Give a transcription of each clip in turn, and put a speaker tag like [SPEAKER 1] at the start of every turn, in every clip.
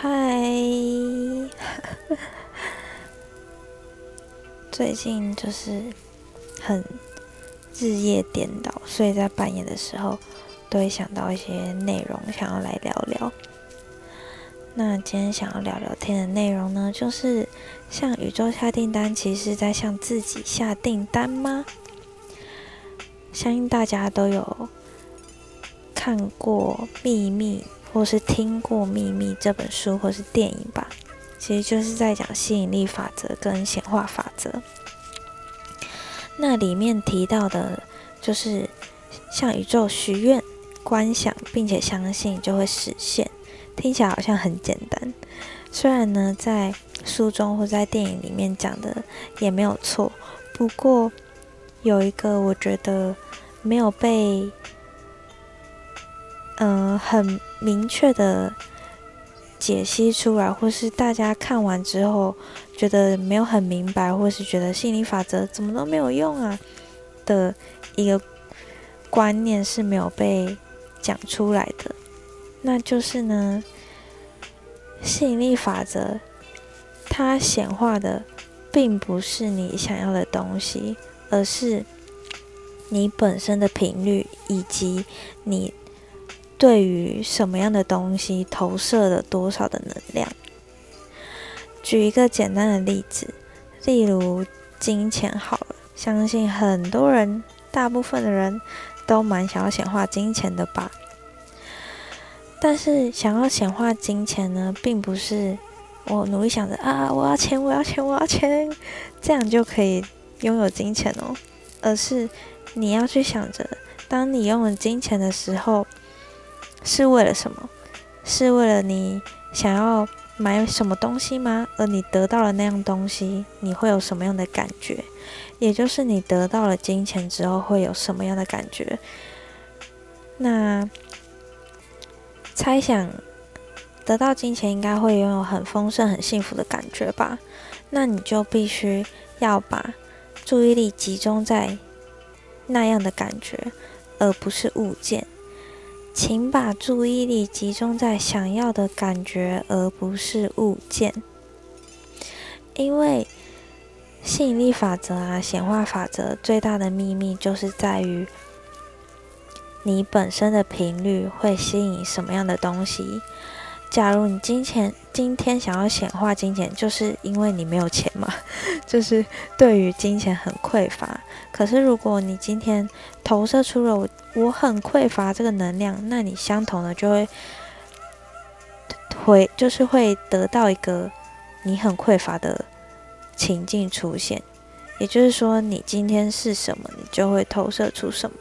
[SPEAKER 1] 嗨，最近就是很日夜颠倒，所以在半夜的时候都会想到一些内容，想要来聊聊。那今天想要聊聊天的内容呢，就是向宇宙下订单，其实在向自己下订单吗？相信大家都有看过《秘密》。或是听过《秘密》这本书，或是电影吧，其实就是在讲吸引力法则跟显化法则。那里面提到的，就是向宇宙许愿、观想，并且相信就会实现。听起来好像很简单，虽然呢，在书中或在电影里面讲的也没有错，不过有一个我觉得没有被。嗯，很明确的解析出来，或是大家看完之后觉得没有很明白，或是觉得心理法则怎么都没有用啊的一个观念是没有被讲出来的。那就是呢，吸引力法则它显化的并不是你想要的东西，而是你本身的频率以及你。对于什么样的东西投射了多少的能量？举一个简单的例子，例如金钱好了，相信很多人，大部分的人都蛮想要显化金钱的吧。但是想要显化金钱呢，并不是我努力想着啊，我要钱，我要钱，我要钱，这样就可以拥有金钱哦，而是你要去想着，当你拥有金钱的时候。是为了什么？是为了你想要买什么东西吗？而你得到了那样东西，你会有什么样的感觉？也就是你得到了金钱之后会有什么样的感觉？那猜想得到金钱应该会拥有很丰盛、很幸福的感觉吧？那你就必须要把注意力集中在那样的感觉，而不是物件。请把注意力集中在想要的感觉，而不是物件。因为吸引力法则啊，显化法则最大的秘密就是在于你本身的频率会吸引什么样的东西。假如你金钱今天想要显化金钱，就是因为你没有钱嘛，就是对于金钱很匮乏。可是如果你今天投射出了我我很匮乏这个能量，那你相同的就会会就是会得到一个你很匮乏的情境出现。也就是说，你今天是什么，你就会投射出什么。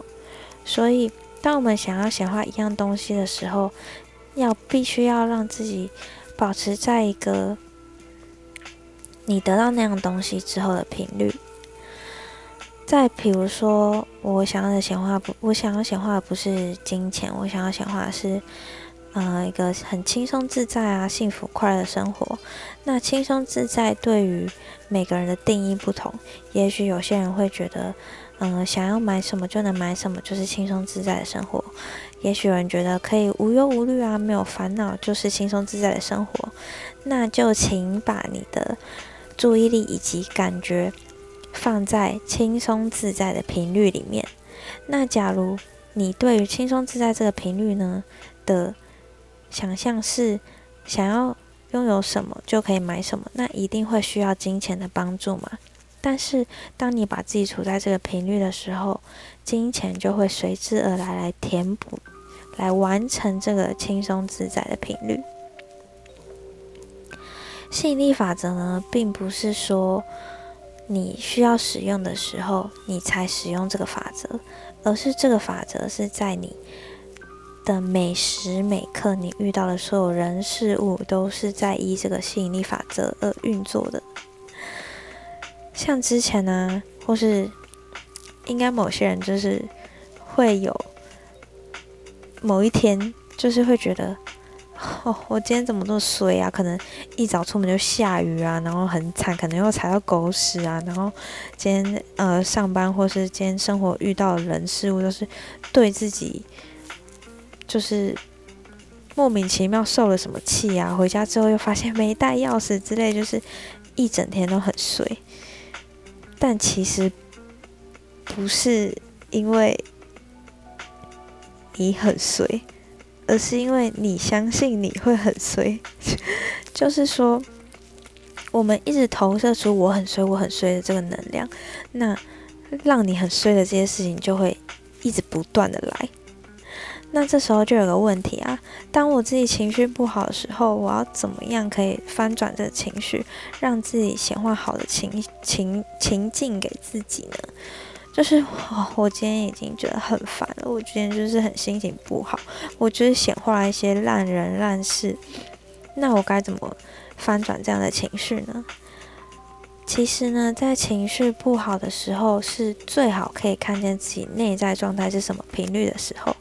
[SPEAKER 1] 所以，当我们想要显化一样东西的时候，要必须要让自己保持在一个你得到那样东西之后的频率。再比如说，我想要的显化不，我想要显化的不是金钱，我想要显化的是，呃，一个很轻松自在啊、幸福快乐的生活。那轻松自在对于每个人的定义不同，也许有些人会觉得。嗯，想要买什么就能买什么，就是轻松自在的生活。也许有人觉得可以无忧无虑啊，没有烦恼，就是轻松自在的生活。那就请把你的注意力以及感觉放在轻松自在的频率里面。那假如你对于轻松自在这个频率呢的想象是想要拥有什么就可以买什么，那一定会需要金钱的帮助嘛？但是，当你把自己处在这个频率的时候，金钱就会随之而来，来填补，来完成这个轻松自在的频率。吸引力法则呢，并不是说你需要使用的时候你才使用这个法则，而是这个法则是在你的每时每刻，你遇到的所有人事物，都是在依这个吸引力法则而运作的。像之前呢，或是应该某些人就是会有某一天，就是会觉得，哦，我今天怎么这么衰啊？可能一早出门就下雨啊，然后很惨，可能又踩到狗屎啊，然后今天呃上班或是今天生活遇到的人事物，都是对自己就是莫名其妙受了什么气啊，回家之后又发现没带钥匙之类，就是一整天都很衰。但其实不是因为你很随，而是因为你相信你会很随。就是说，我们一直投射出我很随，我很随的这个能量，那让你很随的这些事情就会一直不断的来。那这时候就有个问题啊，当我自己情绪不好的时候，我要怎么样可以翻转这情绪，让自己显化好的情情情境给自己呢？就是哦，我今天已经觉得很烦了，我今天就是很心情不好，我就是显化了一些烂人烂事，那我该怎么翻转这样的情绪呢？其实呢，在情绪不好的时候，是最好可以看见自己内在状态是什么频率的时候。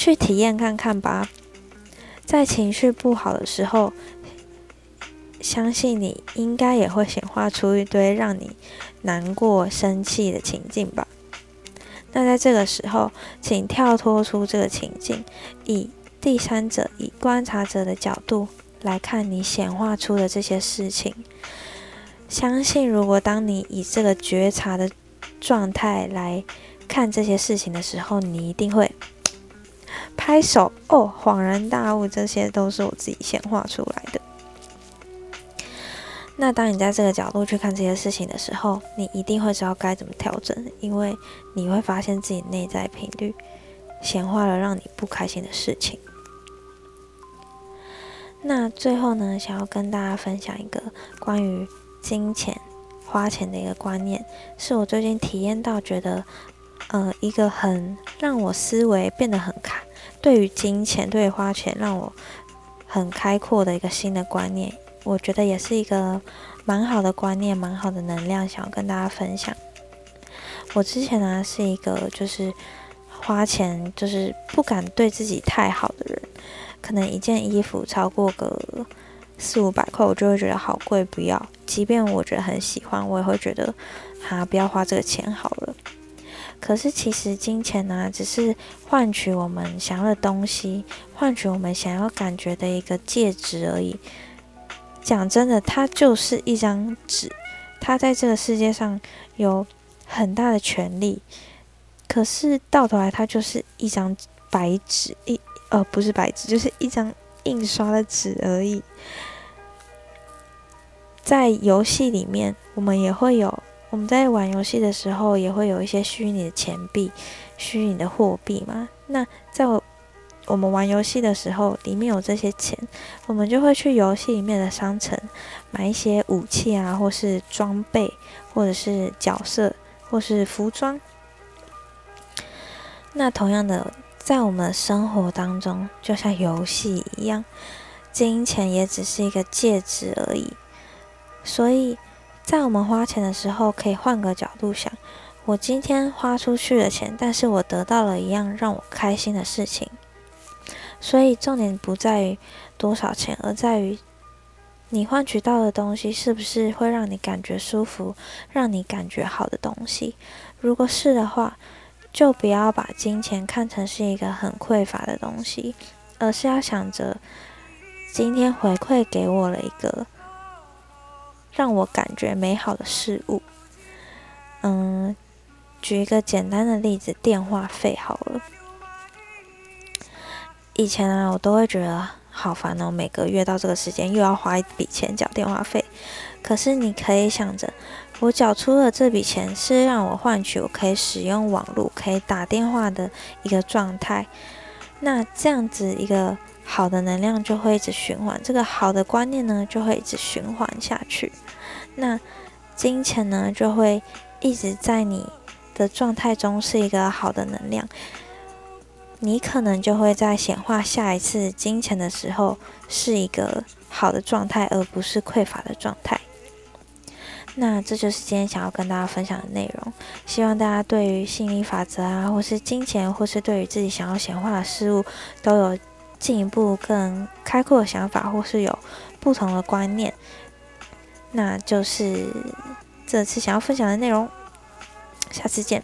[SPEAKER 1] 去体验看看吧，在情绪不好的时候，相信你应该也会显化出一堆让你难过、生气的情境吧。那在这个时候，请跳脱出这个情境，以第三者、以观察者的角度来看你显化出的这些事情。相信，如果当你以这个觉察的状态来看这些事情的时候，你一定会。拍手哦，恍然大悟，这些都是我自己显化出来的。那当你在这个角度去看这些事情的时候，你一定会知道该怎么调整，因为你会发现自己内在频率显化了让你不开心的事情。那最后呢，想要跟大家分享一个关于金钱花钱的一个观念，是我最近体验到，觉得呃一个很让我思维变得很开。对于金钱，对于花钱，让我很开阔的一个新的观念，我觉得也是一个蛮好的观念，蛮好的能量，想要跟大家分享。我之前呢是一个就是花钱就是不敢对自己太好的人，可能一件衣服超过个四五百块，我就会觉得好贵，不要。即便我觉得很喜欢，我也会觉得哈不要花这个钱好了。可是，其实金钱呢，只是换取我们想要的东西，换取我们想要感觉的一个介质而已。讲真的，它就是一张纸，它在这个世界上有很大的权利。可是到头来，它就是一张白纸，一呃不是白纸，就是一张印刷的纸而已。在游戏里面，我们也会有。我们在玩游戏的时候，也会有一些虚拟的钱币、虚拟的货币嘛。那在我我们玩游戏的时候，里面有这些钱，我们就会去游戏里面的商城买一些武器啊，或是装备，或者是角色，或是服装。那同样的，在我们生活当中，就像游戏一样，金钱也只是一个介质而已。所以。在我们花钱的时候，可以换个角度想：我今天花出去的钱，但是我得到了一样让我开心的事情。所以重点不在于多少钱，而在于你换取到的东西是不是会让你感觉舒服、让你感觉好的东西。如果是的话，就不要把金钱看成是一个很匮乏的东西，而是要想着今天回馈给我了一个。让我感觉美好的事物，嗯，举一个简单的例子，电话费好了。以前啊，我都会觉得好烦哦，每个月到这个时间又要花一笔钱缴电话费。可是你可以想着，我缴出了这笔钱，是让我换取我可以使用网络、可以打电话的一个状态。那这样子一个。好的能量就会一直循环，这个好的观念呢就会一直循环下去。那金钱呢就会一直在你的状态中是一个好的能量，你可能就会在显化下一次金钱的时候是一个好的状态，而不是匮乏的状态。那这就是今天想要跟大家分享的内容。希望大家对于心理法则啊，或是金钱，或是对于自己想要显化的事物都有。进一步更开阔的想法，或是有不同的观念，那就是这次想要分享的内容。下次见。